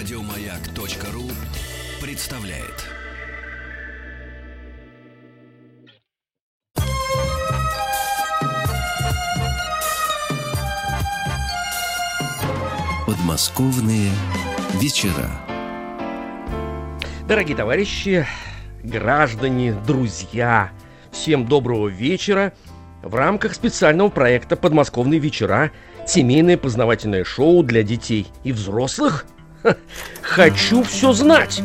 Радиомаяк.ру представляет. Подмосковные вечера. Дорогие товарищи, граждане, друзья, всем доброго вечера. В рамках специального проекта «Подмосковные вечера» семейное познавательное шоу для детей и взрослых «Хочу все знать».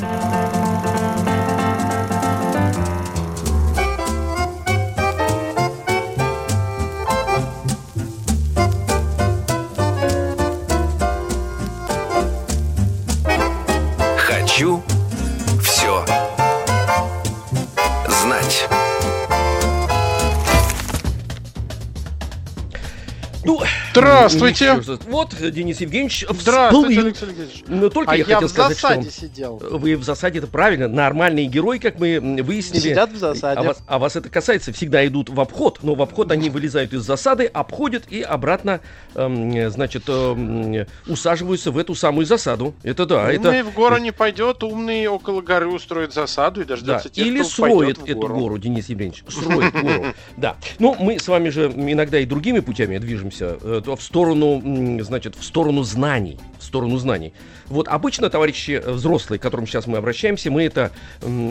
Здравствуйте. еще. Вот, Денис Евгеньевич Здравствуйте. Алексей Алексеевич. Но только А я, я хотел в сказать, засаде что сидел. вы в засаде, это правильно. Нормальные герои, как мы выяснили. Сидят в засаде. А вас, а вас это касается, всегда идут в обход, но в обход они вылезают из засады, обходят и обратно, эм, значит, эм, усаживаются в эту самую засаду. Это да, это... Умный в гору не пойдет, умный около горы устроит засаду и Да, дождется тех, или кто в эту гору. гору, Денис Евгеньевич. Строит гору. Да. Ну, мы с вами же иногда и другими путями движемся. В сторону, значит, в сторону знаний. В сторону знаний. Вот обычно, товарищи взрослые, к которым сейчас мы обращаемся, мы это,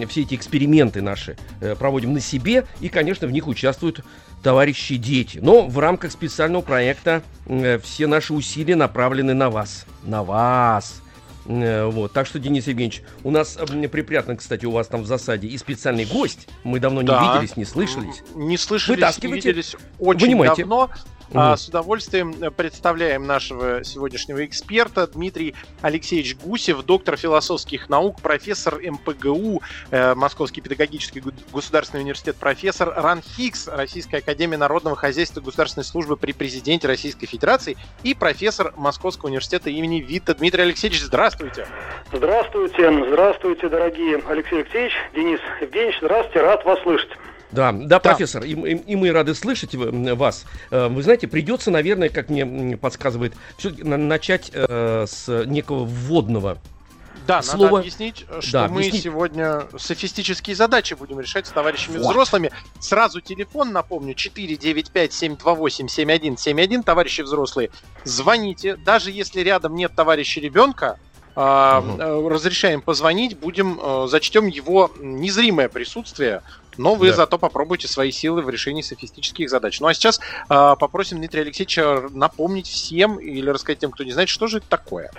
все эти эксперименты наши э, проводим на себе, и, конечно, в них участвуют товарищи дети. Но в рамках специального проекта э, все наши усилия направлены на вас. На вас. Э, Вот, так что, Денис Евгеньевич, у нас припрятан, кстати, у вас там в засаде и специальный гость. Мы давно не Да. виделись, не слышались. Не слышались, не виделись очень Вынимайте. давно. А, с удовольствием э, представляем нашего сегодняшнего эксперта Дмитрий Алексеевич Гусев, доктор философских наук, профессор МПГУ, э, Московский педагогический государственный университет, профессор РАНХИКС, Российская академия народного хозяйства и государственной службы при президенте Российской Федерации и профессор Московского университета имени Вита. Дмитрий Алексеевич, здравствуйте. Здравствуйте, здравствуйте, дорогие Алексей Алексеевич, Денис Евгеньевич, здравствуйте, рад вас слышать. Да, да, профессор, и, и- и мы рады слышать м, вас. Э, Вы знаете, придется, наверное, как мне подсказывает, все-таки начать э, с некого вводного. Да, Слово- надо объяснить, э, что Да, мы объяснить. сегодня софистические задачи будем решать с товарищами Вот. взрослыми. Сразу телефон, напомню, 495-728-7171. Товарищи взрослые, звоните. Даже если рядом нет товарища ребенка, э, разрешаем позвонить, будем, э, зачтем его незримое присутствие, но вы Да. зато попробуйте свои силы в решении софистических задач. Ну а сейчас а, попросим Дмитрия Алексеевича напомнить всем или рассказать тем, кто не знает, что же это такое.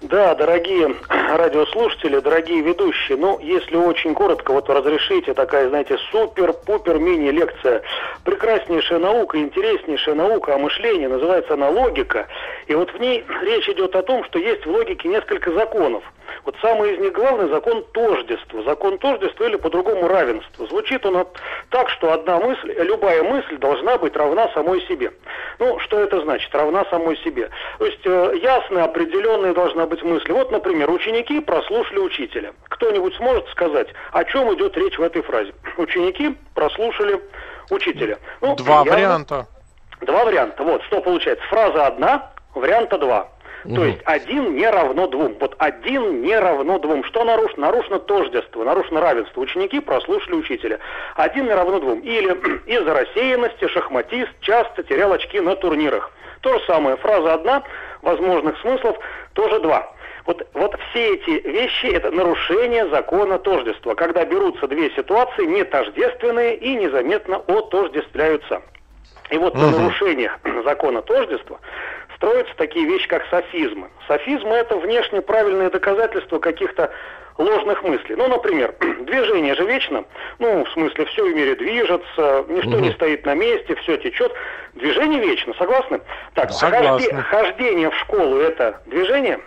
Да, дорогие радиослушатели, дорогие ведущие, ну, если очень коротко, вот разрешите, такая, знаете, супер-пупер мини-лекция. Прекраснейшая наука, интереснейшая наука о мышлении, называется она логика. И вот в ней речь идет о том, что есть в логике несколько законов. Вот самый из них главный закон тождества. Закон тождества или по-другому равенства. Звучит он от- так, что одна мысль, любая мысль должна быть равна самой себе. Ну, что это значит? Равна самой себе. То есть э, ясная, определенная должна быть мысль. Вот, например, ученики прослушали учителя. Кто-нибудь сможет сказать, о чем идет речь в этой фразе? Ученики прослушали учителя. Ну, Два явно- варианта. Два варианта. Вот, что получается? Фраза одна, варианта два. То Мгм. есть один не равно двум. Вот один не равно двум. Что нарушено? Нарушено тождество, нарушено равенство. Ученики прослушали учителя. Один не равно двум. Или из-за рассеянности шахматист часто терял очки на турнирах. То же самое. Фраза одна, возможных смыслов тоже два. Вот, вот все эти вещи – это нарушение закона тождества, когда берутся две ситуации не тождественные и незаметно отождествляются. И вот на Мгм. нарушениях закона тождества строятся такие вещи, как софизмы. Софизмы – это внешне правильные доказательства каких-то ложных мыслей. Ну, например, движение же вечно, ну, в смысле, все в мире движется, ничто не Мгм. стоит на месте, все течет. Движение вечно, согласны? Так, Согласны. хожде- хождение в школу – это движение?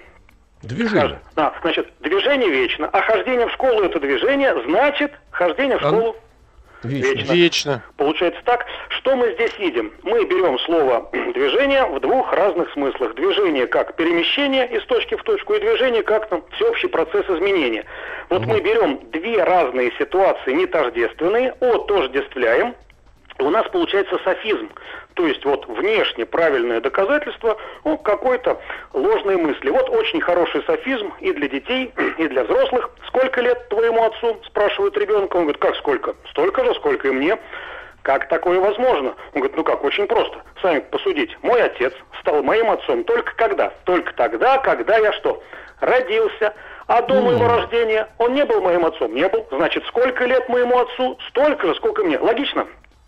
Движение. Да, значит, движение вечно, а хождение в школу – это движение, значит, хождение в ну, школу Вечно. Вечно. Получается так, что мы здесь видим? Мы берем слово движение в двух разных смыслах. Движение как перемещение из точки в точку и движение как там всеобщий процесс изменения. Вот мы берем две разные ситуации, не тождественные, отождествляем, у нас получается софизм. То есть вот внешне правильное доказательство ну, какой-то ложной мысли. Вот очень хороший софизм и для детей, и для взрослых. Сколько лет твоему отцу? Спрашивает ребенка. Он говорит, как сколько? Столько же, сколько и мне. Как такое возможно? Он говорит, ну как, очень просто. Сами посудите. Мой отец стал моим отцом только когда? Только тогда, когда я что? Родился. А до моего рождения он не был моим отцом? Не был. Значит, сколько лет моему отцу? Столько же, сколько мне. Логично?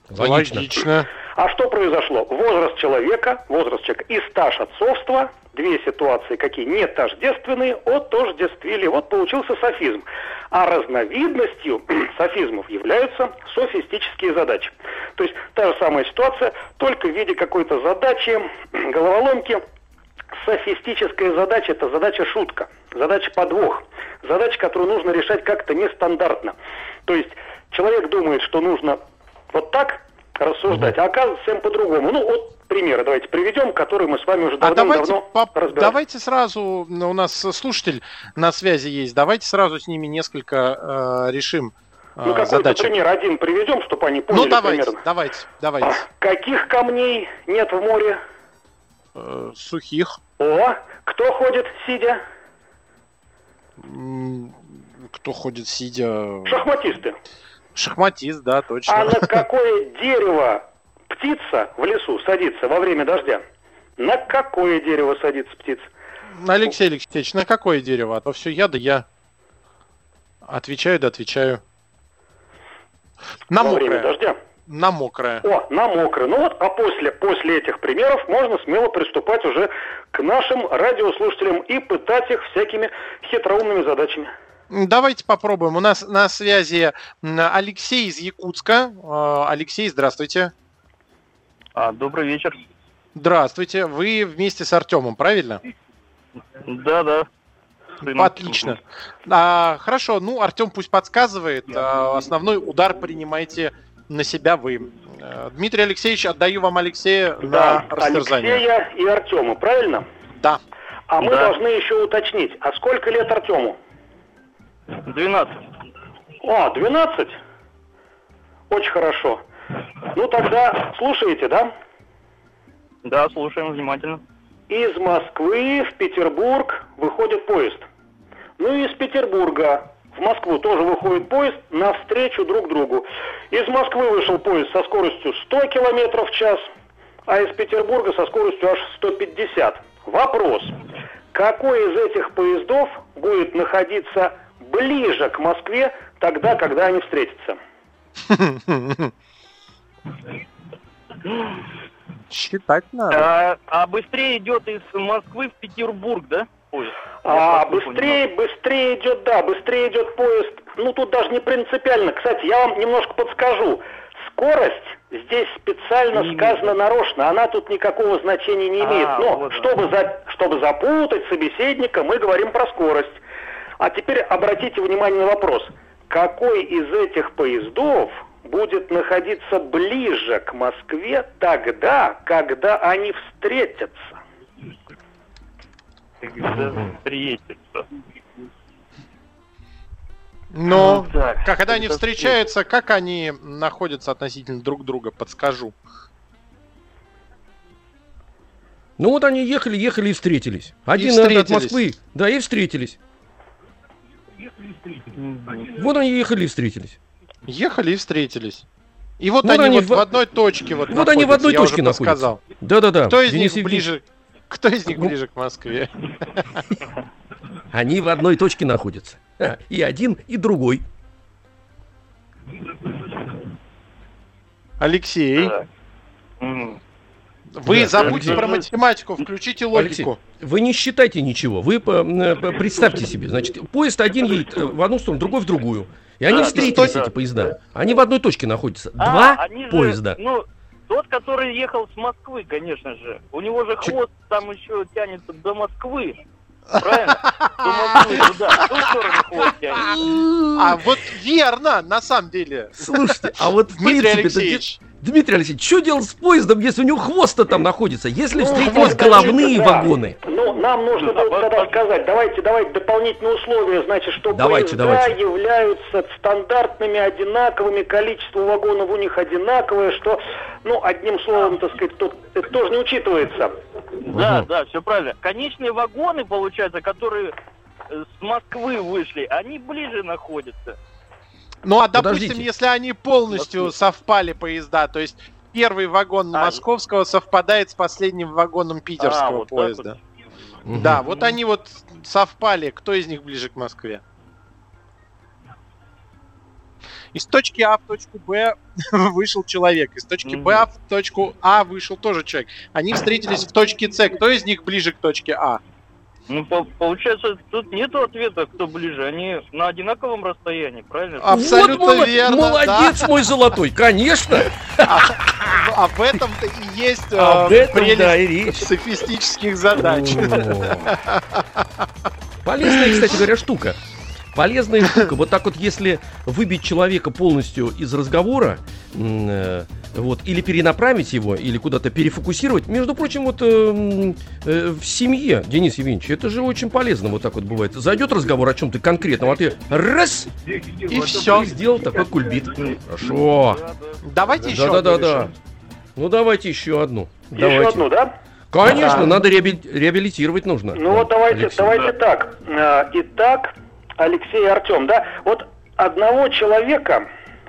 Логично. Логично. А что произошло? Возраст человека, возраст человека и стаж отцовства, две ситуации какие не тождественные, отождествили. Вот получился софизм. А разновидностью софизмов являются софистические задачи. То есть та же самая ситуация, только в виде какой-то задачи, головоломки. Софистическая задача – это задача-шутка, задача-подвох, задача, которую нужно решать как-то нестандартно. То есть человек думает, что нужно вот так рассуждать, а оказывается всем по-другому. Ну, вот примеры давайте приведем, которые мы с вами уже А давайте, давно разбирали. давайте сразу, ну, у нас слушатель на связи есть, давайте сразу с ними несколько э, решим э, Ну, какой-то задачи. пример один приведем, чтобы они поняли Ну, давайте, примерно. давайте, давайте. А, Каких камней нет в море? Э, сухих. О, кто ходит сидя? Кто ходит сидя? Шахматисты. Шахматист, да, точно. А на какое дерево птица в лесу садится во время дождя? На какое дерево садится птица? Алексей Алексеевич, на какое дерево? А то все я да я. Отвечаю да отвечаю. На во время мокрое. дождя. На мокрое. О, на мокрое. Ну вот, а после, после этих примеров можно смело приступать уже к нашим радиослушателям и пытать их всякими хитроумными задачами. Давайте попробуем. У нас на связи Алексей из Якутска. Э, Алексей, здравствуйте. А, добрый вечер. Здравствуйте. Вы вместе с Артемом, правильно? Да, да. Сыном. Отлично. А, хорошо, ну, Артем пусть подсказывает. А, основной удар принимайте на себя вы. Э, Дмитрий Алексеевич, отдаю вам Алексея на растерзание. Алексея и Артема, правильно? Да. А мы Да. должны еще уточнить, а сколько лет Артему? 12. О, 12? Очень хорошо. Ну тогда слушаете, да? Да, слушаем внимательно. Из Москвы в Петербург выходит поезд. Ну и из Петербурга в Москву тоже выходит поезд навстречу друг другу. Из Москвы вышел поезд со скоростью 100 км в час, а из Петербурга со скоростью аж 150. Вопрос. Какой из этих поездов будет находиться ближе к Москве тогда, когда они встретятся? Считать надо. А, а быстрее идет из Москвы в Петербург, да? Поезд? А быстрее, быстрее идет, да, быстрее идет поезд. Ну, тут даже не принципиально. Кстати, я вам немножко подскажу. Скорость здесь специально Не сказана нарочно, она тут никакого значения не А, имеет. Но вот чтобы, за, чтобы запутать собеседника, мы говорим про скорость. А теперь обратите внимание на вопрос. Какой из этих поездов будет находиться ближе к Москве тогда, когда они встретятся? Когда встретится. Но Ну, как- когда они встречаются, как они находятся относительно друг друга, подскажу. Ну вот они ехали, ехали и встретились. Один встретились. от Москвы, да, и встретились. Вот они ехали и встретились. Ехали и встретились. И вот, Вот они, они вот в- в одной точке вот Вот они в одной я точке уже находятся. подсказал. Да-да-да. Кто из Денис них Евгеньевич, ближе? Кто из них Ну, ближе к Москве? Они в одной точке находятся. И один, и другой. Алексей. Вы Да, забудьте Алексей. про математику, включите Алексей, логику. вы не считайте ничего. Вы э, по- представьте себе. Значит, поезд один едет э, в одну сторону, другой в другую. И они Да, встретились, да, эти да. поезда. Они в одной точке находятся. А, Два они же, поезда. Ну, тот, который ехал с Москвы, конечно же. У него же хвост там еще тянется до Москвы. Правильно? До Москвы, туда. В ту сторону хвост тянется. А вот верно, на самом деле. Слушайте, а вот в принципе, Алексеевич, Дмитрий Алексеевич, что делать с поездом, если у него хвост-то там находится? Если Ну, встретились головные да. вагоны. Ну, нам нужно Да, тогда сказать, давайте, давайте дополнительные условия, значит, что Давайте, поезда давайте. являются стандартными, одинаковыми, количество вагонов у них одинаковое, что, ну, одним словом, так сказать, тут это тоже не учитывается. Да, Мгм. да, все правильно. Конечные вагоны, получается, которые с Москвы вышли, они ближе находятся. Ну а допустим, Подождите. если они полностью Москвы. совпали поезда, то есть первый вагон А, московского совпадает с последним вагоном питерского А, вот поезда. Мгм. Да, вот они вот совпали. Кто из них ближе к Москве? Из точки А в точку Б вышел человек. Из точки Б в точку А вышел тоже человек. Они встретились в точке С. Кто из них ближе к точке А? Ну, по- получается, тут нету ответа, кто ближе. Они на одинаковом расстоянии, правильно? А, Абсолютно Вот мола- верно, Молодец мой золотой, конечно. А в этом-то и есть э, Об этом, прелесть да, и речь. софистических задач. Полезная, кстати говоря, штука. Полезная штука. Вот так вот, если выбить человека полностью из разговора, э, вот, или перенаправить его, или куда-то перефокусировать, между прочим, вот э, э, в семье, Денис Евгеньевич, это же очень полезно вот так вот бывает. Зайдет разговор о чем-то конкретном, а ты раз, И все. сделал такой кульбит. Хорошо. Да, да. Давайте еще. решим. Ну, давайте еще одну. Еще Давайте. одну, да? Конечно, Да. надо реаби- реабилитировать нужно. Ну вот давайте, Алексей. давайте так. Э, Итак, Алексей и Артем, да? Вот одного человека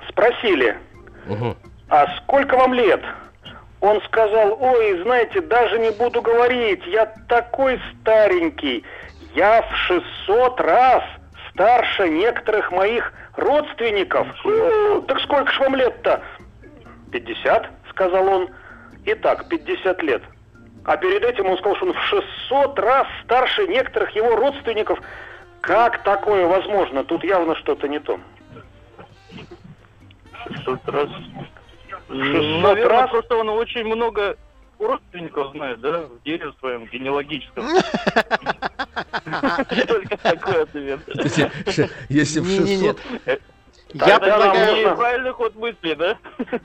спросили, Мгм. а сколько вам лет? Он сказал, ой, знаете, даже не буду говорить, я такой старенький, я в 600 раз старше некоторых моих родственников. «Ну, так сколько ж вам лет-то? 50, сказал он. Итак, 50 лет. А перед этим он сказал, что он в 600 раз старше некоторых его родственников. Как такое возможно? Тут явно что-то не то. 600 раз. 600 Наверное, раз? просто он очень много родственников знает, да, в дереве своем генеалогическом. Только такой ответ. Если, в Не-не-не. 600... Я предлагаю... нужно- Правильный ход мысли, да?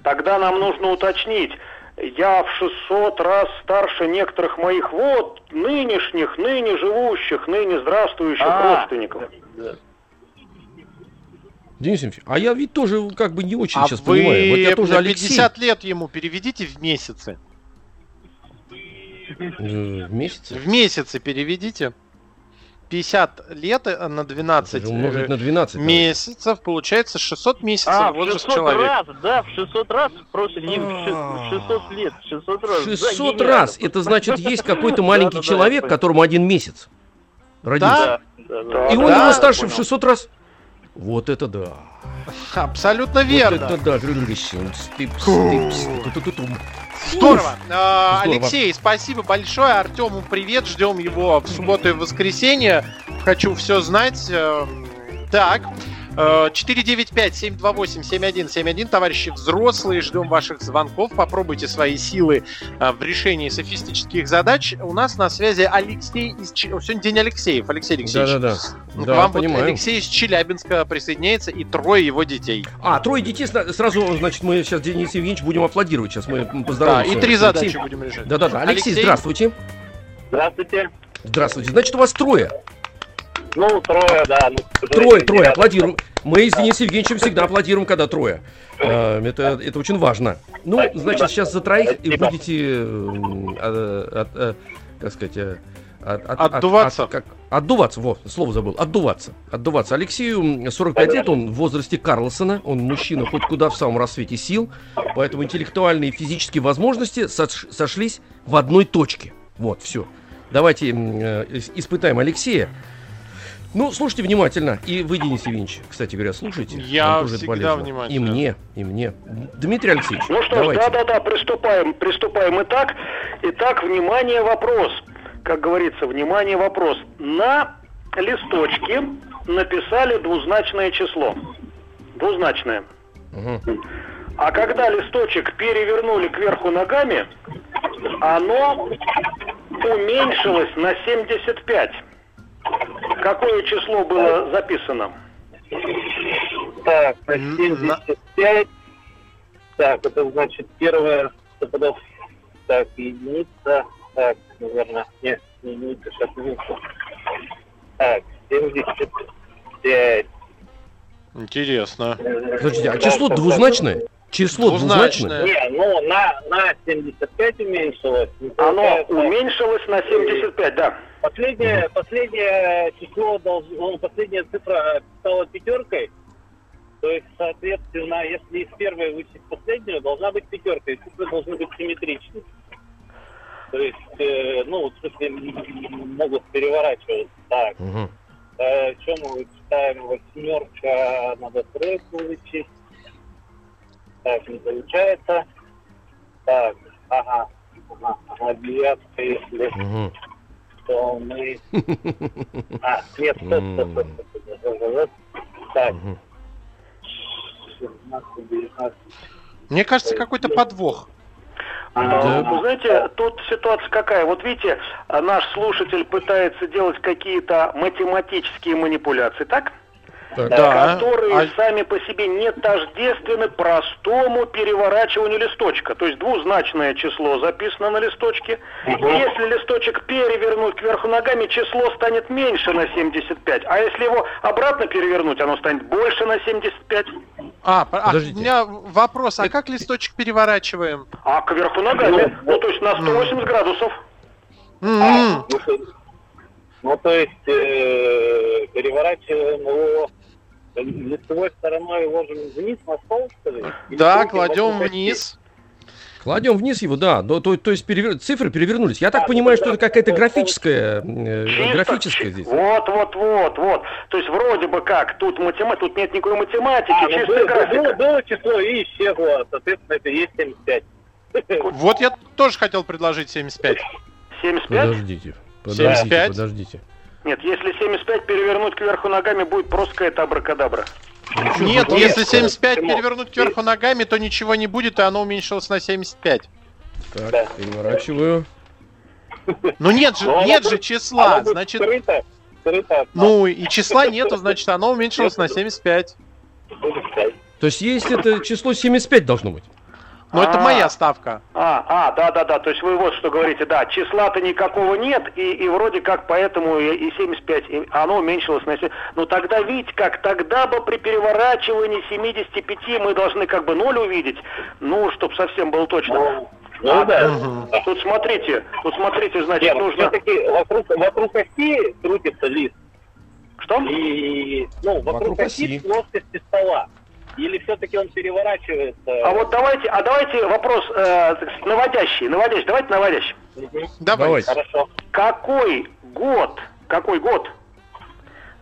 Тогда нам нужно уточнить. Я в 600 раз старше некоторых моих вот нынешних, ныне живущих, ныне здравствующих А. родственников. Денис Евгеньевич, а я ведь тоже как бы не очень А сейчас вы понимаю. Вот я тоже на Алексей. 50 лет ему переведите в месяцы. В месяце? В месяцы переведите. 50 лет э, на 12 Это же умножить э, на 12. надо. месяцев, получается 600 месяцев А, в возраст 600 человека. раз, да, в 600 раз, просто не в ши- в 600 лет, в 600 раз. Да, 600 гениально. раз. Это значит, есть какой-то маленький человек, которому один месяц родился. Да, да, да. И он Да, его старше в понял. 600 раз. Вот это да. Абсолютно верно. это да. Стипс, стипс, ту-ту-ту-тум. Здорово. Здорово. Алексей, спасибо большое. Артему привет. Ждем его в субботу и в воскресенье. Хочу все знать. Эм, Так. Э, 495-728-7171. Товарищи взрослые, ждем ваших звонков. Попробуйте свои силы э, в решении софистических задач. У нас на связи Алексей из... Сегодня день Алексеев. Алексей Алексеевич. Да-да-да. К Да, вам вот понимаю. Алексей из Челябинска присоединяется и трое его детей. А, трое детей, сразу, значит, мы сейчас Денис Евгеньевич будем аплодировать. Сейчас мы Да, поздороваемся. и три Алексей. задачи будем решать. Да-да-да. Алексей, Алексей. здравствуйте. Здравствуйте. Здравствуйте. Значит, у вас трое. Ну, трое, да. Ну, Трое, трое. Аплодируем. Мы с Денисом Евгеньевичем всегда аплодируем, когда трое. Э, Это, это очень важно. Ну, значит, сейчас за троих и будете, а, от- э, как сказать, э, от- от- от- Отдуваться. от- как- Отдуваться, во, слово забыл. Отдуваться. Отдуваться. Алексею м, 45 лет, он в возрасте Карлсона, он мужчина хоть куда в самом рассвете сил, поэтому интеллектуальные и физические возможности сош- сошлись в одной точке. Вот, все. Давайте э, ис- испытаем Алексея. Ну, слушайте внимательно. И вы, Денис Евгеньевич, кстати говоря, слушайте. Я тоже всегда полезно. внимательно. И мне, и мне. Дмитрий Алексеевич, Ну что ж, давайте. да-да-да, приступаем, приступаем. Итак, итак, внимание, вопрос. Как говорится, внимание, вопрос. На листочке написали двузначное число. Двузначное. Мгм. А когда листочек перевернули кверху ногами, оно уменьшилось на 75. Какое число было записано? Так, Н- на- 75. Так, это значит первое стопудов. Так, единица. Так, наверное, нет, не единица, сейчас единица. Так, 75. Интересно. Подождите, а число двузначное? Число Двузначное. двузначное? Не, ну на, на 75 уменьшилось. Оно уменьшилось на 75, да. Последнее, последнее число, долж- ну, последняя цифра стала пятеркой. То есть, соответственно, если из первой вычесть последнюю, должна быть пятерка, и цифры должны быть симметричны. То есть, э, ну, в смысле, могут переворачиваться. Так, Мгм. э, что мы вычитаем? Восьмерка, надо тройку вычесть. Так, не получается. Так, ага, ага, девятка, если Мгм. То мы... А, нет, стоп, стоп, стоп. Так, Мгм. 16, 19. Мне кажется, какой-то подвох. Да. Вы знаете, тут ситуация какая? Вот видите, а, наш слушатель пытается делать какие-то математические манипуляции, так? Так. Да. которые А- сами по себе не тождественны простому переворачиванию листочка. То есть двузначное число записано на листочке. Если листочек перевернуть кверху ногами, число станет меньше на 75. А если его обратно перевернуть, оно станет больше на 75. А, по- а, у Подождите. меня вопрос, а как листочек переворачиваем? А кверху ногами, ну то есть на 180 градусов. М-м. Ну, то- Ну, то есть, э, переворачиваем его лицевой стороной ложим вниз на стол, что ли? Или Да, кладем вниз. Кладем вниз его, да. То, то, то есть перевер- цифры перевернулись. Я так понимаю, что это какая-то графическая, э, Чисто графическая чи- здесь. Вот, вот, вот, вот. То есть вроде бы как, тут математика, тут нет никакой математики, А, ну, чистая было, графика. было, было число и исчезло, соответственно, это есть 75. Вот я тоже хотел предложить 75. 75? Подождите, подождите, 75? подождите. Нет, если 75 перевернуть кверху ногами, будет просто какая-то абракадабра. Нет, если нет, 75 Тимур, перевернуть кверху ногами, то ничего не будет, и оно уменьшилось на 75. Так, Да. переворачиваю. Ну нет же, Но оно нет же числа, Оно будет значит... скрыто, скрыто. Ну и числа нету, значит оно уменьшилось на 75. Будет пять. То есть есть это число 75 должно быть. Но это А. моя ставка. А, а, да, да, да, то есть вы вот что говорите, да, числа-то никакого нет, и, и вроде как поэтому и, и 75, и оно уменьшилось на 7. Ну тогда видите, как тогда бы при переворачивании 75 мы должны как бы ноль увидеть, ну, чтобы совсем было точно. Ну, ну да. Мгм. Тут смотрите, тут смотрите, значит, Нет, нужно... все-таки вокруг, вокруг оси крутится лист. Что? И, ну, вокруг, Вокруг оси оси. плоскости стола. Или все-таки он переворачивается? А вот давайте, а давайте вопрос э, наводящий, наводящий, давайте наводящий. Давай. Давайте. Хорошо. Какой год, какой год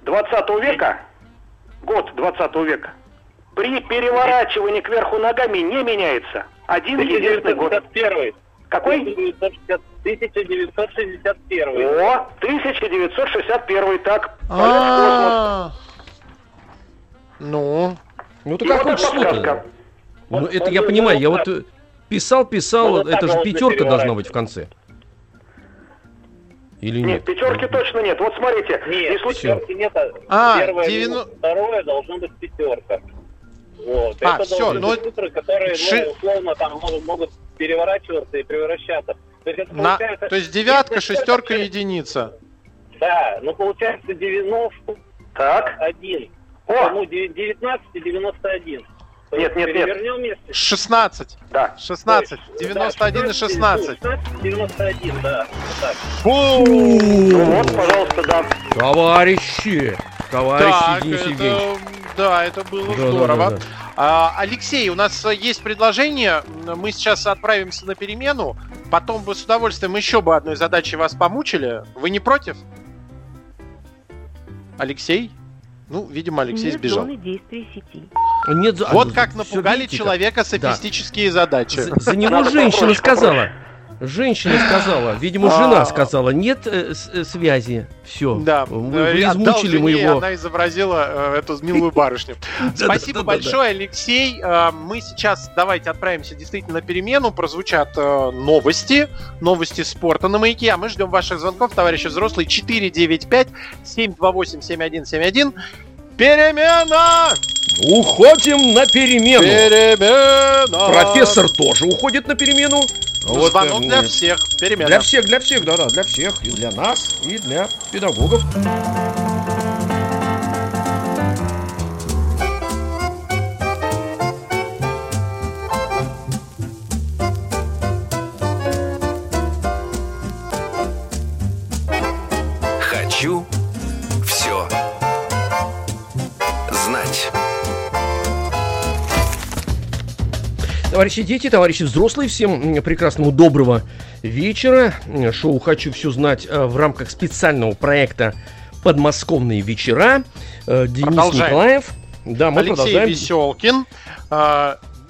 20 века, год 20 века, при переворачивании кверху ногами не меняется? Один единственный год. 1961. Какой? 1960 1961. О, 1961, так, в космос. А. Ну, Ну то И какое вот эта число подсказка. Ну это я понимаю, я вот э, писал, писал, Ну, вот так это же пятерка должна быть в конце. Или Нет, нет? пятерки точно нет. Вот смотрите, Нет, не случ- всё. пятерки нет. а А, Первое, девяно- минус второе должно быть пятерка. Вот. А, Это ну, быть цифры, которые, ши- ну, условно, там могут, могут переворачиваться и превращаться. То есть, это на, получается... то есть девятка, шестерка, единица. Да, ну получается 91. Так, О! Ну, де- 19 и 91. То Нет, нет, нет. Вместе. 16. да. 16. Да, 91 и 16. 16, 91, да. Вот так. Фу! Ну вот, пожалуйста, да. Товарищи! Товарищи Так, Денис Евгеньевич. это, да, это было Да, да, здорово. да, да. А, Алексей, у нас есть предложение. Мы сейчас отправимся на перемену. Потом бы с удовольствием еще бы одной задачей вас помучили. Вы не против? Алексей? Ну, видимо, Алексей Нет сбежал. зоны действия сети. Нет, Вот а, как напугали человека софистические задачи. За, за него женщина сказала. Женщина сказала, видимо, жена А. сказала, нет э, э, связи. Все. Да, вы, э, вы измучили и моего. Она изобразила эту милую барышню. Спасибо большое, Алексей. Мы сейчас давайте отправимся действительно на перемену. Прозвучат новости, новости спорта на маяке. А мы ждем ваших звонков, товарищи взрослые. 495 728 7171. Перемена! Уходим на перемену. Перемена! Профессор тоже уходит на перемену. Вот, Звонок эм, для всех. Перемена. Для всех, для всех, да-да, для всех. И для нас, и для педагогов. Товарищи дети, товарищи взрослые, всем прекрасного доброго вечера. Шоу «Хочу все знать» э, в рамках специального проекта «Подмосковные вечера». Э, Денис Продолжаем. Николаев. Да, мы Алексей продолжаем. Веселкин.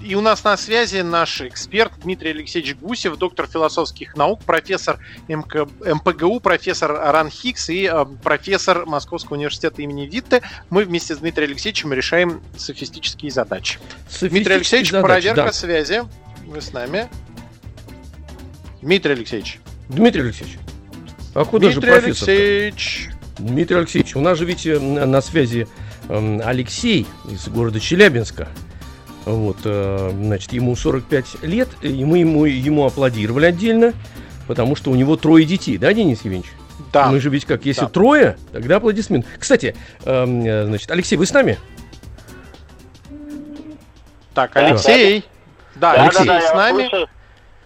И у нас на связи наш эксперт Дмитрий Алексеевич Гусев, доктор философских наук, профессор МК МПГУ, профессор Ран Хикс и э, профессор Московского университета имени Витте. Мы вместе с Дмитрием Алексеевичем решаем софистические задачи. Дмитрий Алексеевич, Софистические задачи, проверка да. связи. Вы с нами. Дмитрий Алексеевич. Дмитрий Алексеевич, а куда Дмитрий же профессор? Алексеевич. Дмитрий Алексеевич, у нас же ведь э, на на связи эм, Алексей из города Челябинска. Вот, э, значит, ему 45 лет, и мы ему, ему аплодировали отдельно, потому что у него трое детей, да, Денис Евгеньевич? Да. Мы же ведь как, если Да. трое, тогда аплодисмент. Кстати, эм, значит, Алексей, вы с нами? Так, Алексей. Да, Да, Алексей да, с я вас нами. слышу.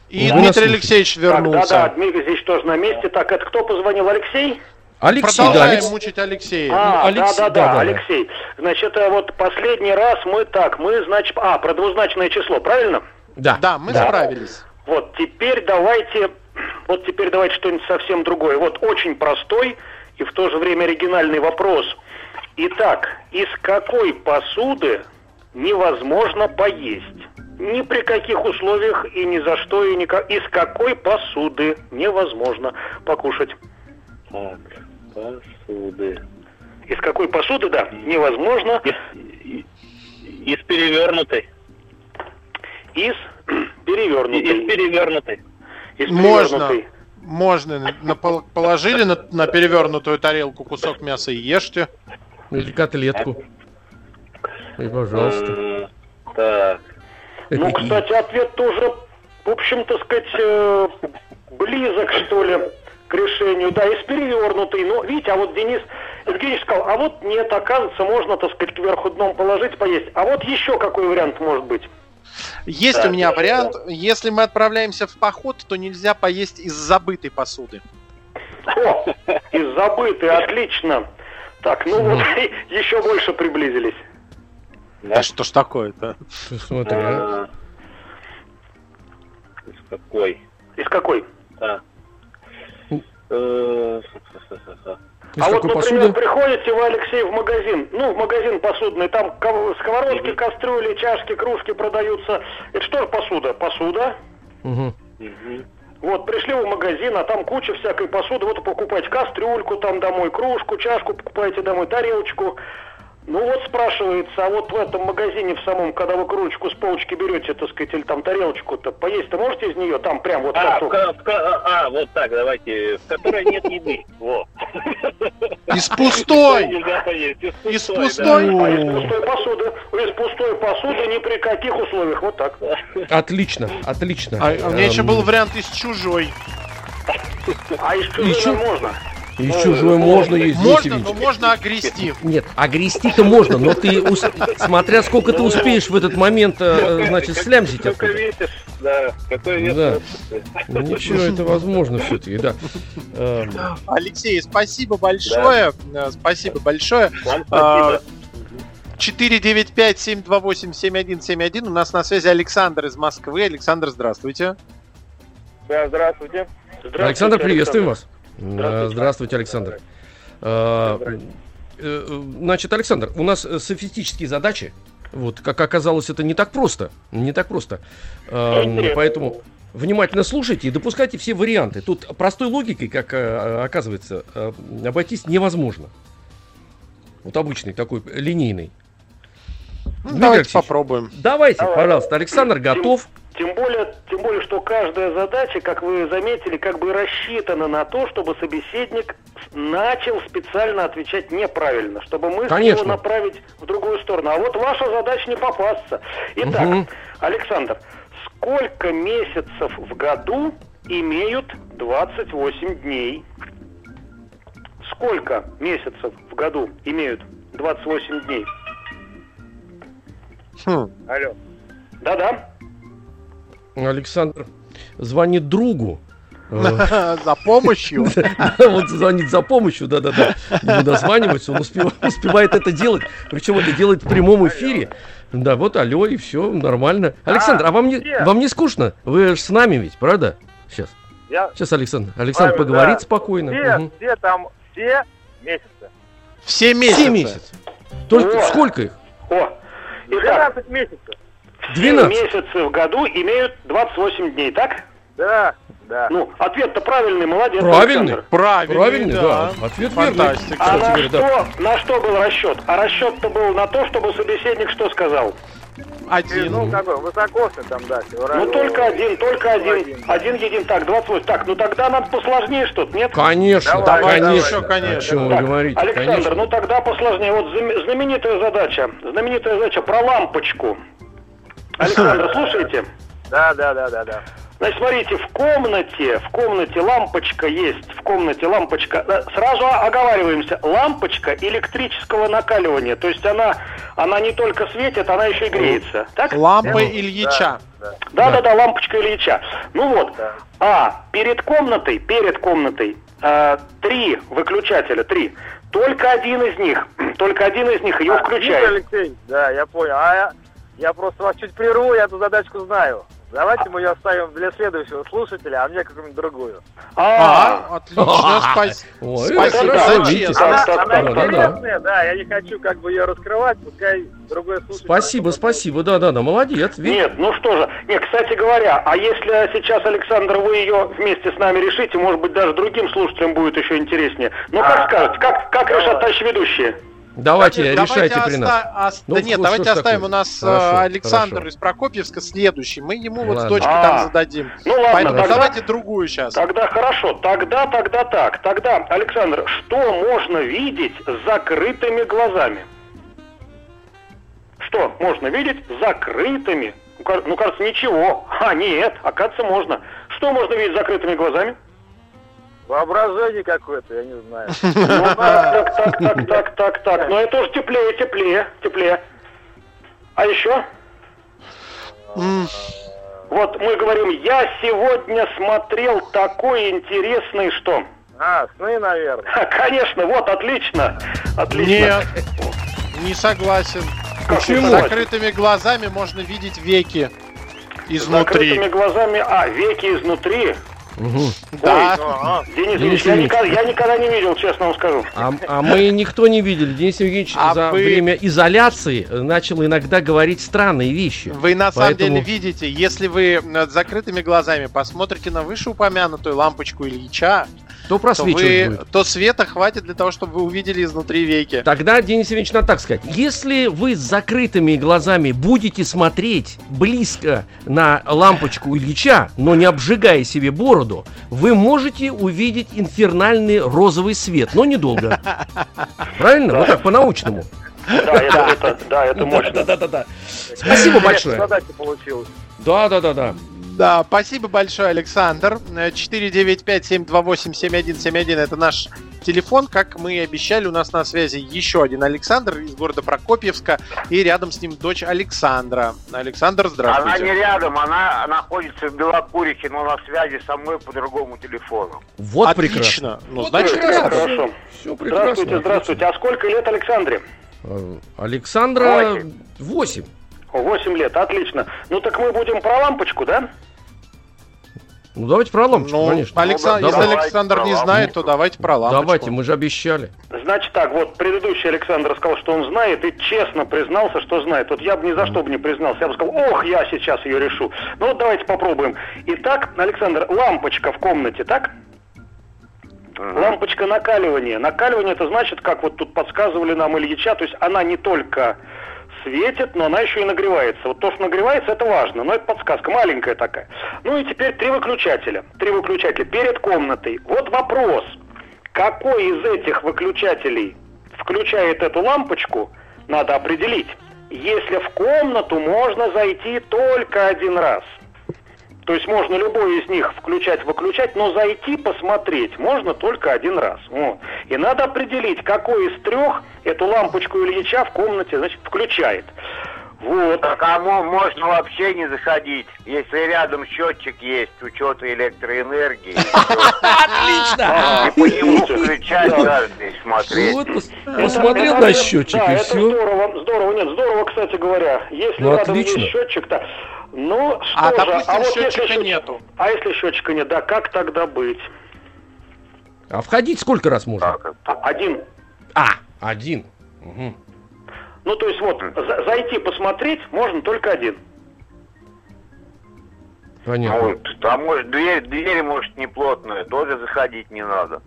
И нас Дмитрий? Алексеевич Так, вернулся. да-да, Дмитрий здесь тоже на месте. Так, это кто позвонил? Алексей? Алексей, да, Продолжаем Алекс- мучить Алексея. А, Алексей, да, да, да, да-да-да. Алексей. Значит, это вот последний раз мы так, мы, значит, а, про двузначное число, правильно? да, Да, мы да. справились. Вот, теперь давайте, вот теперь давайте что-нибудь совсем другое. Вот очень простой и в то же время оригинальный вопрос. Итак, из какой посуды невозможно поесть? Ни при каких условиях и ни за что, и никак. Из какой посуды невозможно покушать? Так, посуды. Из какой посуды, да, невозможно. Из, из перевернутой. Из перевернутой. Из перевернутой. Из Можно. перевернутой. Можно. На- пол- положили на, на перевернутую тарелку кусок мяса и ешьте. Или котлетку. И, пожалуйста. Так. Ну, кстати, ответ тоже, в общем-то, сказать, э, близок, что ли, к решению. Да, из перевернутой. Но, видите, а вот Денис Евгеньевич сказал, а вот нет, оказывается, можно, так сказать, кверху дном положить, поесть. А вот еще какой вариант может быть? Есть Да, у меня да, вариант. Если мы отправляемся в поход, то нельзя поесть из забытой посуды. О, из забытой, отлично. Так, ну вот, еще больше приблизились. Да что ж такое-то? Смотри, а. А, Из какой? Из какой? Из а вот, например, посуды? приходите вы, Алексей, в магазин, ну, в магазин посудный, там ков- сковородки, Мгм. кастрюли, чашки, кружки продаются. Это что же посуда? Посуда. Мгм. мгм. Вот, пришли в магазин, а там куча всякой посуды. Вот покупаете кастрюльку там домой, кружку, чашку покупаете домой, тарелочку. Ну вот спрашивается, а вот в этом магазине в самом, когда вы кружечку с полочки берете, так сказать, или там тарелочку-то, поесть-то можете из нее? Там прям вот А, в ка- в ка- а, вот так, давайте. В которой нет еды. Во. Из пустой! Из пустой? А из пустой посуды? Из пустой посуды ни при каких условиях. Вот так. Отлично, отлично. А у меня еще Эм, был вариант из чужой. А из чужой можно? И чужое можно есть, Денис Можно, но можно огрести. Нет, а грести-то можно, но ты, ус- смотря сколько ты успеешь в этот момент, э, значит, слямзить Сколько оттуда. весишь, да. Да. Ну, ничего, это возможно все-таки, да. Эм, Алексей, спасибо большое. Э, Спасибо большое. Вам А, спасибо. 495-728-7171. У нас на связи Александр из Москвы. Александр, здравствуйте. Да, здравствуйте. Александр, приветствуем вас. Э, Здравствуйте. Здравствуйте, Александр. Э, э, Значит, Александр, у нас софистические задачи. Вот, как оказалось, это не так просто. Не так просто. Поэтому внимательно слушайте и допускайте все варианты. Тут простой логикой, как оказывается, обойтись невозможно. Вот обычный такой линейный. Ну, Дмитрий давайте Алексеевич. попробуем. Давайте, Давай. пожалуйста, Александр готов. Тем более, тем более, что каждая задача, как вы заметили, как бы рассчитана на то, чтобы собеседник начал специально отвечать неправильно, чтобы мы Конечно. его направить в другую сторону. А вот ваша задача не попасться. Итак, Мгм. Александр, сколько месяцев в году имеют 28 дней? Сколько месяцев в году имеют 28 дней? Хм. Алло. Да-да. Александр звонит другу. За помощью. Он звонит за помощью, да-да-да. Ему дозванивается, он успев- успевает это делать. Причем это делает в прямом эфире. Да, вот алло, и все, нормально. Александр, а вам не, вам не скучно? Вы же с нами ведь, правда? Сейчас. Я Сейчас, Александр. Александр Правильно, поговорит да. спокойно. все, все там, все месяцы. Все Все месяцы. Только О. сколько их? О, итак, 12 месяцев. 12. месяцы в году имеют 28 дней, так? Да, да. Ну, ответ-то правильный, молодец. Правильный. Александр. Правильный, Правильный, да. Ответ верный. Фантастика. А Кстати на говоря, да. что, на что был расчет? А расчет-то был на то, чтобы собеседник что сказал? И, Один. ну, какой, высокосный там, да. Ну, только один, только один. Один един, так, 28. Так, ну тогда надо посложнее что-то, нет? Конечно, Давай, конечно. давай, еще, конечно. О чем вы Так, говорите? Александр, Конечно. ну тогда посложнее. Вот знаменитая задача. Знаменитая задача про лампочку. Александр, слушайте. Да, да, да, да, да. Значит, смотрите, в комнате, в комнате лампочка есть, в комнате лампочка. Э, Сразу оговариваемся, лампочка электрического накаливания. То есть она, она не только светит, она еще и греется. Так? Лампа Ну, Ильича. Да, да. Да, да, да, лампочка Ильича. Ну вот, Да. а перед комнатой, перед комнатой э, три выключателя, три. Только один из них, только один из них ее А, включает. Алексей, да, я понял. А я, просто вас чуть прерву, я эту задачку знаю. Давайте мы ее оставим для следующего слушателя, а мне какую-нибудь другую. А, А, отлично, спасибо. За честность. Она, интересная, да, я не хочу как бы ее раскрывать, пускай другой слушатель. Спасибо, спасибо, да-да-да, молодец. Нет, ну что же. Нет, кстати говоря, а если сейчас, Александр, вы ее вместе с нами решите, может быть, даже другим слушателям будет еще интереснее. Ну, как А, скажете, как, решат товарищи ведущие? Давайте, Давайте решайте при нас. оста- ос- Ну, да нет, давайте оставим. такое? У нас э, Хорошо, Александр хорошо. из Прокопьевска следующий. Мы ему вот с Ладно. дочкой А. там зададим. Ну ладно, Поэтому тогда, давайте другую сейчас. тогда хорошо. Тогда, тогда так. Тогда, Александр, что можно видеть с закрытыми глазами? Что можно видеть с закрытыми? Ну, Ну, кажется, ничего. А, нет, оказывается, можно. Что можно видеть с закрытыми глазами? Воображение какое-то, я не знаю. Ну, так, так, так, так, так, так. Но это уже теплее, теплее, теплее. А еще? Вот мы говорим, я сегодня смотрел такой интересный что? А, сны, наверное. Конечно, вот, отлично. Отлично. Нет, не согласен. Как С закрытыми глазами можно видеть веки С изнутри. закрытыми глазами, а, веки изнутри. Да. Ага. Денис Денис я никогда, я никогда не видел, честно вам скажу. А, а мы никто не видели. Денис Евгеньевич А за вы- время изоляции э, начал иногда говорить странные вещи. Вы на самом Поэтому- деле видите, если вы над закрытыми глазами посмотрите на вышеупомянутую лампочку Ильича, То то, просвечивает вы, будет. то света хватит для того, чтобы вы увидели изнутри веки. Тогда, Денис Евгеньевич, надо так сказать. Если вы с закрытыми глазами будете смотреть близко на лампочку Ильича, но не обжигая себе бороду, вы можете увидеть инфернальный розовый свет, но недолго. Правильно? Вот так, по-научному. Да, это, это, да, это мощно. Да-да-да. Спасибо большое. Задача получилась. Да-да-да-да. Да, спасибо большое, Александр. Э, 495-728-7171 это наш телефон. Как мы и обещали, у нас на связи еще один Александр из города Прокопьевска. И рядом с ним дочь Александра. Александр, Она здравствуйте. не рядом, она находится в Белокурике, но на связи со мной по другому телефону. Вот прекрасно. Отлично. Ну, Вот значит, прекрасно. Хорошо. Все прекрасно. Здравствуйте, здравствуйте. А сколько лет Александре? Э, Александра 8. Восемь лет, отлично. Ну так мы будем про лампочку, да? Ну давайте про лампочку, ну, конечно. Александр, Ну, если давайте Александр не знает, то давайте про лампочку. Давайте, мы же обещали. Значит так, вот предыдущий Александр сказал, что он знает, и честно признался, что знает. Вот я бы ни за что бы не признался. Я бы сказал, ох, я сейчас ее решу. Ну вот давайте попробуем. Итак, Александр, лампочка в комнате, так? Лампочка накаливания. Накаливание это значит, как вот тут подсказывали нам Ильича, то есть она не только светит, но она еще и нагревается. Вот то, что нагревается, это важно, но это подсказка маленькая такая. Ну и теперь три выключателя. Три выключателя перед комнатой. Вот вопрос. Какой из этих выключателей включает эту лампочку, надо определить. Если в комнату можно зайти только один раз. То есть можно любой из них включать-выключать, но зайти посмотреть можно только один раз. Вот. И надо определить, какой из трех эту лампочку Ильича в комнате значит, включает. Вот. А кому можно вообще не заходить, если рядом счетчик есть учета электроэнергии. Отлично! И по нему включать каждый, смотреть. Вот, посмотрел на счетчик да, и это все. здорово, здорово, нет, здорово, кстати говоря. Если Ну, рядом есть счетчик-то, ну что А, же, допустим, а вот если счетчика счетчик- нету. А если счетчика нет, да, как тогда быть? А входить сколько раз можно? Так, А, Один. А, один. Мгм. Ну, то есть вот, за- зайти посмотреть можно только один. Понятно. Ну, там может дверь, дверь может не плотная, тоже заходить не надо.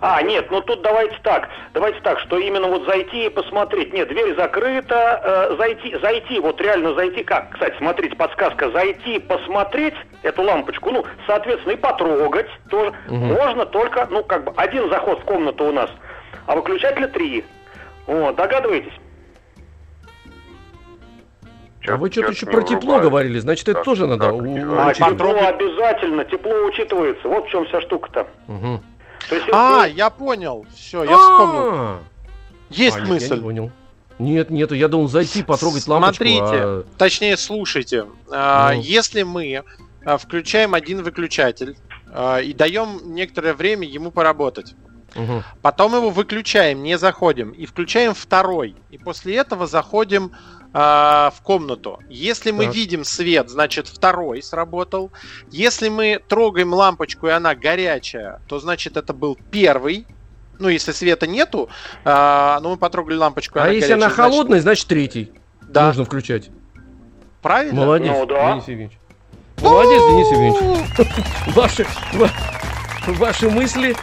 А, нет, ну тут давайте так, давайте так, что именно вот зайти и посмотреть. Нет, дверь закрыта, э, зайти, зайти, вот реально зайти как? Кстати, смотрите, подсказка, зайти, посмотреть эту лампочку, ну, соответственно, и потрогать тоже Мгм. можно только, ну, как бы, один заход в комнату у нас, а выключателя три. Вот, догадываетесь? А вы что-то еще про тепло врубает. говорили, значит, это Так, тоже надо так, у- А, учитывать. тепло обязательно, тепло учитывается, вот в чем вся штука-то. Мгм. Есть, А, если- я понял. Все, я вспомнил. А, Есть а, я не мысль. понял. Нет, нет, я думал зайти, потрогать лампочку. Смотрите, а- точнее, слушайте. А, Ну. Если мы включаем один выключатель а, и даем некоторое время ему поработать, Мгм. потом его выключаем, не заходим, и включаем второй, и после этого заходим а, в комнату. Если мы Так. видим свет, значит второй сработал. Если мы трогаем лампочку и она горячая, то значит это был первый. Ну, если света нету, а, ну мы потрогали лампочку. и А она если горячая, она значит- холодная, значит третий. Да. Нужно включать. Правильно? Молодец, Ну да. Денис Евгеньевич. Молодец, Денис Евгеньевич. Ваши, ва- ваши мысли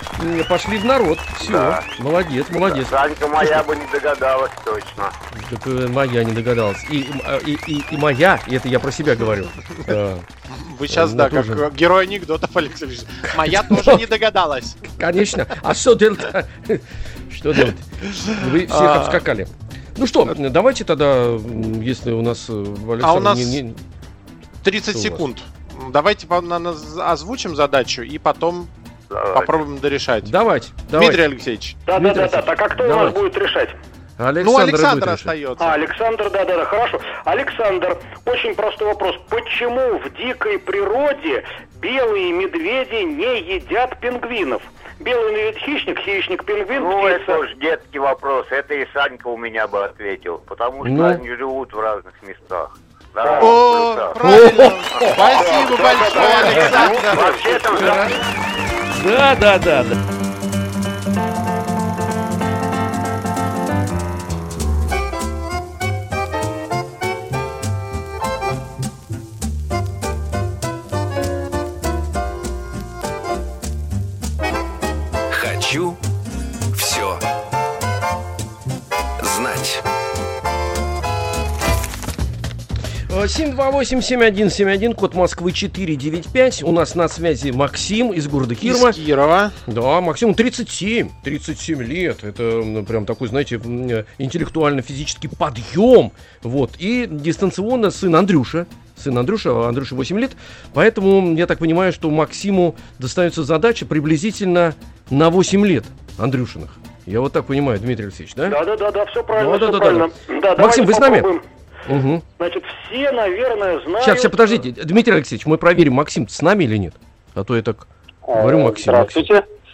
пошли в народ. Все, Да. молодец, молодец. Санька моя бы не догадалась точно. Так, э, моя не догадалась. И, м, и, и, и моя, и это я про себя говорю. Да. Вы сейчас, Ну, да, как тоже. э, герой анекдотов, Алексей Алексеевич. Моя тоже не догадалась. Конечно. А что делать? Что делать? Вы всех А. обскакали. Ну что, давайте тогда, если у нас э, Александр А у нас- не- не- 30 Что у вас? секунд. Давайте озвучим задачу и потом. Попробуем дорешать. Давайте, Дмитрий давайте. Алексеевич. Да, да, Дмитрий да, да. Так а кто у нас давайте. будет решать? Александр, ну, Александр остается. А, Александр, да, да, да, хорошо. Александр, очень простой вопрос. Почему в дикой природе белые медведи не едят пингвинов? Белый медведь хищник, хищник пингвин, Ну, птица. это уж детский вопрос. Это и Санька у меня бы ответил. Потому что Ну. они живут в разных местах. Да, О, правильно. Спасибо большое. Александр. Да. Да, да, 728-7171, код Москвы 495. У нас на связи Максим из города Кирова. Из Кирова. Да, Максиму 37, 37 лет. Это прям такой, знаете, э, интеллектуально-физический подъем. Вот. И дистанционно сын Андрюша. Сын Андрюша, а Андрюша 8 лет. Поэтому я так понимаю, что Максиму достается задача приблизительно на 8 лет Андрюшиных. Я вот так понимаю, Дмитрий Алексеевич, да? Да, да, да, да, все правильно, Да, все да, правильно. Да, Максим, вы с нами? попробуем. Угу. Значит, все, наверное, знают... Сейчас, сейчас, подождите. Дмитрий Алексеевич, мы проверим, Максим с нами или нет? А то я так говорю, Максим. Максим.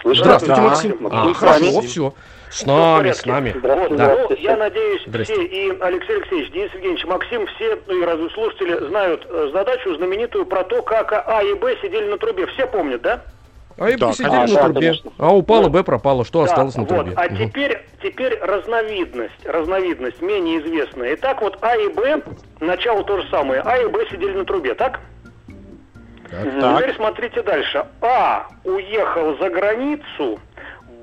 Слышно? Здравствуйте, Да. Максим. Максим, А, хорошо, все. С нами, с нами. Здравствуйте, Да. Ну, здравствуйте. я надеюсь, все, и Алексей Алексеевич, Денис Евгеньевич, Максим, все, ну и радиослушатели знают э, задачу знаменитую про то, как А и Б сидели на трубе. Все помнят, да? А и Да, посидели конечно. на трубе. конечно. А упало, Вот. Б пропало. Что Да, осталось на вот. трубе? А теперь, теперь разновидность, разновидность менее известная. Итак, вот А и Б, начало то же самое. А и Б сидели на трубе, так? Так. Так. Теперь смотрите дальше. А уехал за границу,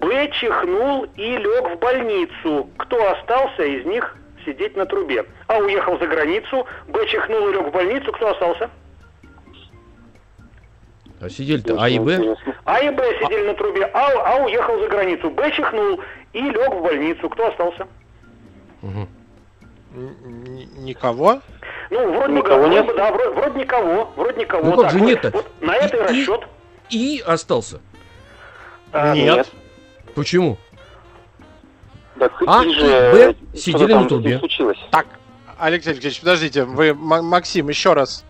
Б чихнул и лег в больницу. Кто остался из них сидеть на трубе. А уехал за границу, Б чихнул и лег в больницу, кто остался? А сидели-то А и Б? А и Б сидели на трубе, а, а уехал за границу. Б чихнул и лег в больницу. Кто остался? Н- Никого? Ну, вроде Никого вроде нет? да, вроде, вроде никого, вроде никого. Ну, как Так, же вот- нет-то? Вот на это и И- и- расчет. И остался. А, Нет. Почему? Так, А и Б сидели на трубе. случилось. Так, Алексей Алексеевич, подождите, вы, М- Максим, еще раз.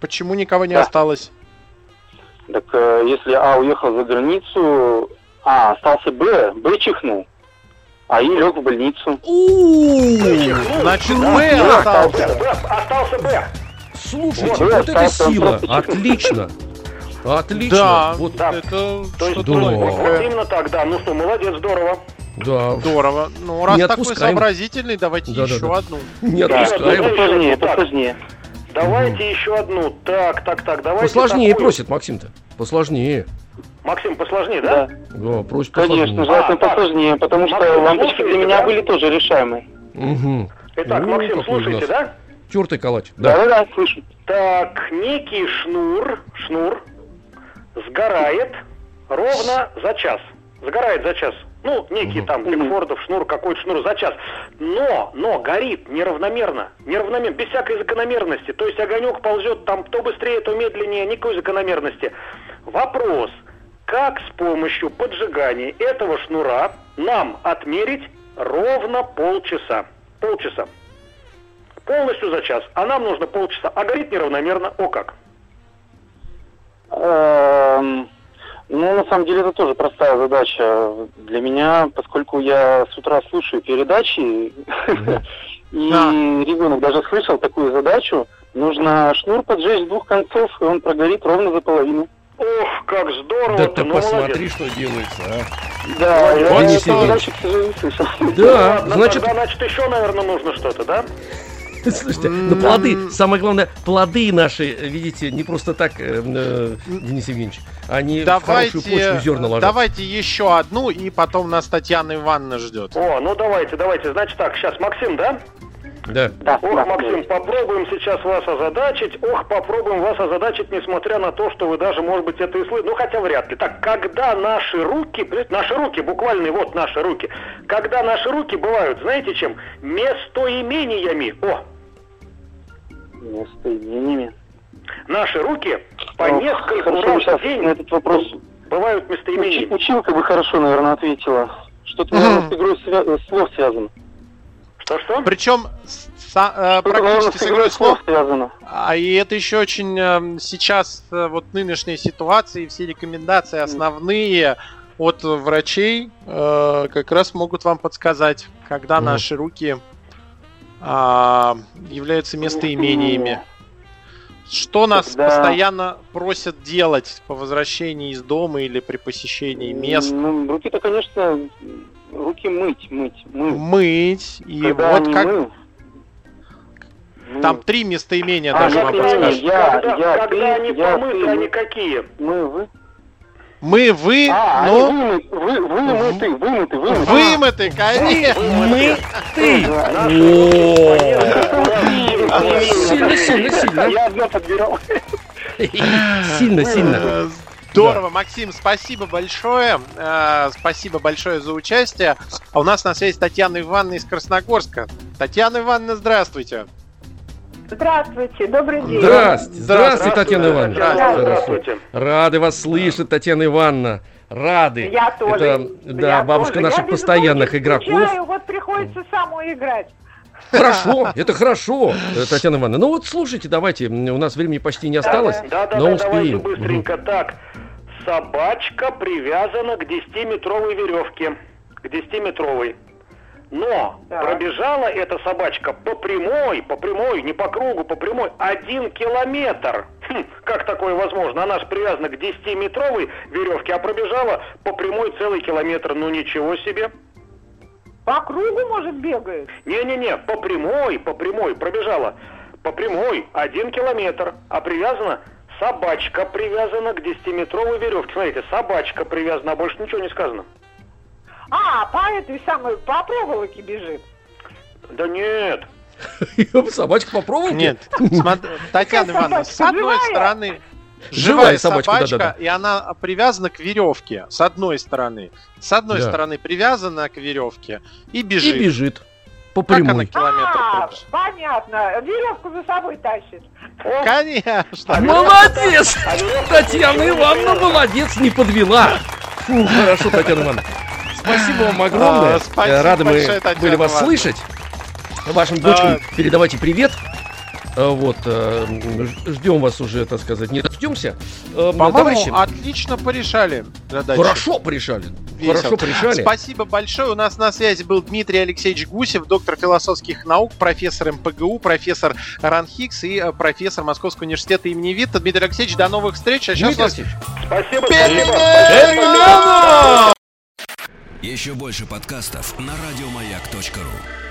Почему никого не Да. осталось? Так э, если А уехал за границу, А остался Б, Б чихнул, а И лег в больницу. У-у-у. Значит. Б остался. Б, остался Б. Слушайте, Вот, вот, да, это сила. Отлично. Отлично. Да, Вот, да. это То что-то вот, именно так, да. Ну что, молодец, здорово. да. Здорово. Ну, раз Не такой отпускаем. сообразительный, давайте Да-да-да. еще одну. Не Да, отпускаем. да, посложнее, Так. посложнее. Давайте еще одну. Так, так, так, давайте Посложнее такую. просит Максим-то. Посложнее. Максим, посложнее, да? Да, Да, просит конечно, посложнее. желательно А, так. посложнее, потому что Максим, лампочки слушаете, для меня да? были тоже решаемые. Угу. Итак, Ну, Максим, слушайте, да? Тертый калач. Да. Да-да-да, слышу. Так, некий шнур, шнур сгорает ровно за час. Сгорает за час. Ну, некий там Бигфордов шнур, какой-то шнур за час. Но, но горит неравномерно. Неравномерно, без всякой закономерности. То есть огонек ползет там то быстрее, то медленнее, никакой закономерности. Вопрос. Как с помощью поджигания этого шнура нам отмерить ровно полчаса? Полчаса. Полностью за час. А нам нужно полчаса. А горит неравномерно. О как. Ну, на самом деле, это тоже простая задача для меня, поскольку я с утра слушаю передачи, и ребенок даже слышал такую задачу, нужно шнур поджечь с двух концов, и он прогорит ровно за половину. Ох, как здорово. Да ты ну, посмотри, молодец. что делается, а. Да, я Вот эту Евгений. задачу, к сожалению, слышал. Да, Ладно, значит, тогда, значит, еще, наверное, нужно что-то, да? слушайте, ну плоды, самое главное, плоды наши, видите, не просто так, э, э, Денис Евгеньевич, они в хорошую почву Давайте, зерна ложат. давайте еще одну, и потом нас Татьяна Ивановна ждет. О, ну давайте, давайте. Значит так, сейчас Максим, да? Да. Да, Ох, да, Максим, попробуем сейчас вас озадачить. Ох, попробуем вас озадачить, несмотря на то, что вы даже, может быть, это и слышите. Ну, хотя вряд ли. Так, когда наши руки, наши руки, буквально вот наши руки, когда наши руки бывают, знаете чем? Местоимениями. О, местоимениями. наши руки по Ох, нескольку хорошо, раз в день на этот вопрос бывают местоимениями. училка бы хорошо, наверное, ответила. Что-то, наверное, с игрой свя- слов связано. Что-что? Причем са- э, практически с игрой слов. связано. А и это еще очень э, сейчас э, вот нынешней ситуации все рекомендации основные от врачей э, как раз могут вам подсказать, когда Мгм. наши руки а, являются местоимениями. Что нас Когда- постоянно просят делать по возвращении из дома или при посещении мест? Ну, руки-то, конечно, руки мыть, мыть, мыть. Мыть. И Когда вот как мыл, ну, там три местоимения А, даже я вам подскажут. Я- когда, я, когда ты, они я, помыты, ты. они какие? мы, вы. Мы, вы, А, но они вымыты, вы, вымыты, вымыты, вымыты. вымыты, конечно. Мы, ты. Сильно, сильно, сильно. Я одно подбирал. Сильно, сильно. Здорово, Максим, спасибо большое. Э, Спасибо большое за участие. А у нас на связи Татьяна Ивановна из Красногорска. Татьяна Ивановна, здравствуйте. Здравствуйте, добрый день. Здравствуйте, здравствуйте, Татьяна Ивановна. Татьяна, Здравствуйте. Рады вас слышать, Татьяна Ивановна. Рады. Я тоже. Это, да, я бабушка тоже. наших Я, постоянных игроков. скучаю, вот приходится самой играть. Хорошо, это хорошо, э, Татьяна Ивановна. Ну вот слушайте, давайте, у нас времени почти не осталось, Да, да, но да, давайте успеем. быстренько. Так, собачка привязана к 10-метровой веревке. К 10-метровой. Но Так. пробежала эта собачка по прямой, по прямой, не по кругу, по прямой, один километр. Хм, как такое возможно? Она же привязана к 10-метровой веревке, а пробежала по прямой целый километр. Ну ничего себе. По кругу, может, бегает? Не-не-не, по прямой, по прямой пробежала. По прямой один километр, а привязана собачка привязана к 10-метровой веревке. Смотрите, собачка привязана, а больше ничего не сказано. А, по этой самой, по проволоке бежит. Да нет. Собачка попробуйте. Нет, смотри, Татьяна Ивановна, с одной стороны Живая собачка, собачка, да-да-да. и она привязана к веревке, с одной стороны. С одной Да. стороны привязана к веревке и И бежит. бежит. По Как она прямой. километр А, понятно. Веревку за собой тащит. Конечно. Молодец! Татьяна Ивановна молодец, не подвела. Фу, хорошо, Татьяна Ивановна. Спасибо вам огромное. А, спасибо Рады мы большое, были вас Ивановна. слышать. Вашим дочкам передавайте привет. Э, Вот, э, ждем вас уже, так сказать, не дождемся. Э, По-моему, Товарищи, отлично порешали задачу. хорошо порешали. Весело. Хорошо порешали. Спасибо большое. У нас на связи был Дмитрий Алексеевич Гусев, доктор философских наук, профессор МПГУ, профессор РАНХИКС и профессор Московского университета имени Витта. Дмитрий Алексеевич, до новых встреч. А сейчас Дмитрий вас Алексеевич, Спасибо, Перемена! Еще больше подкастов на радиомаяк.ру.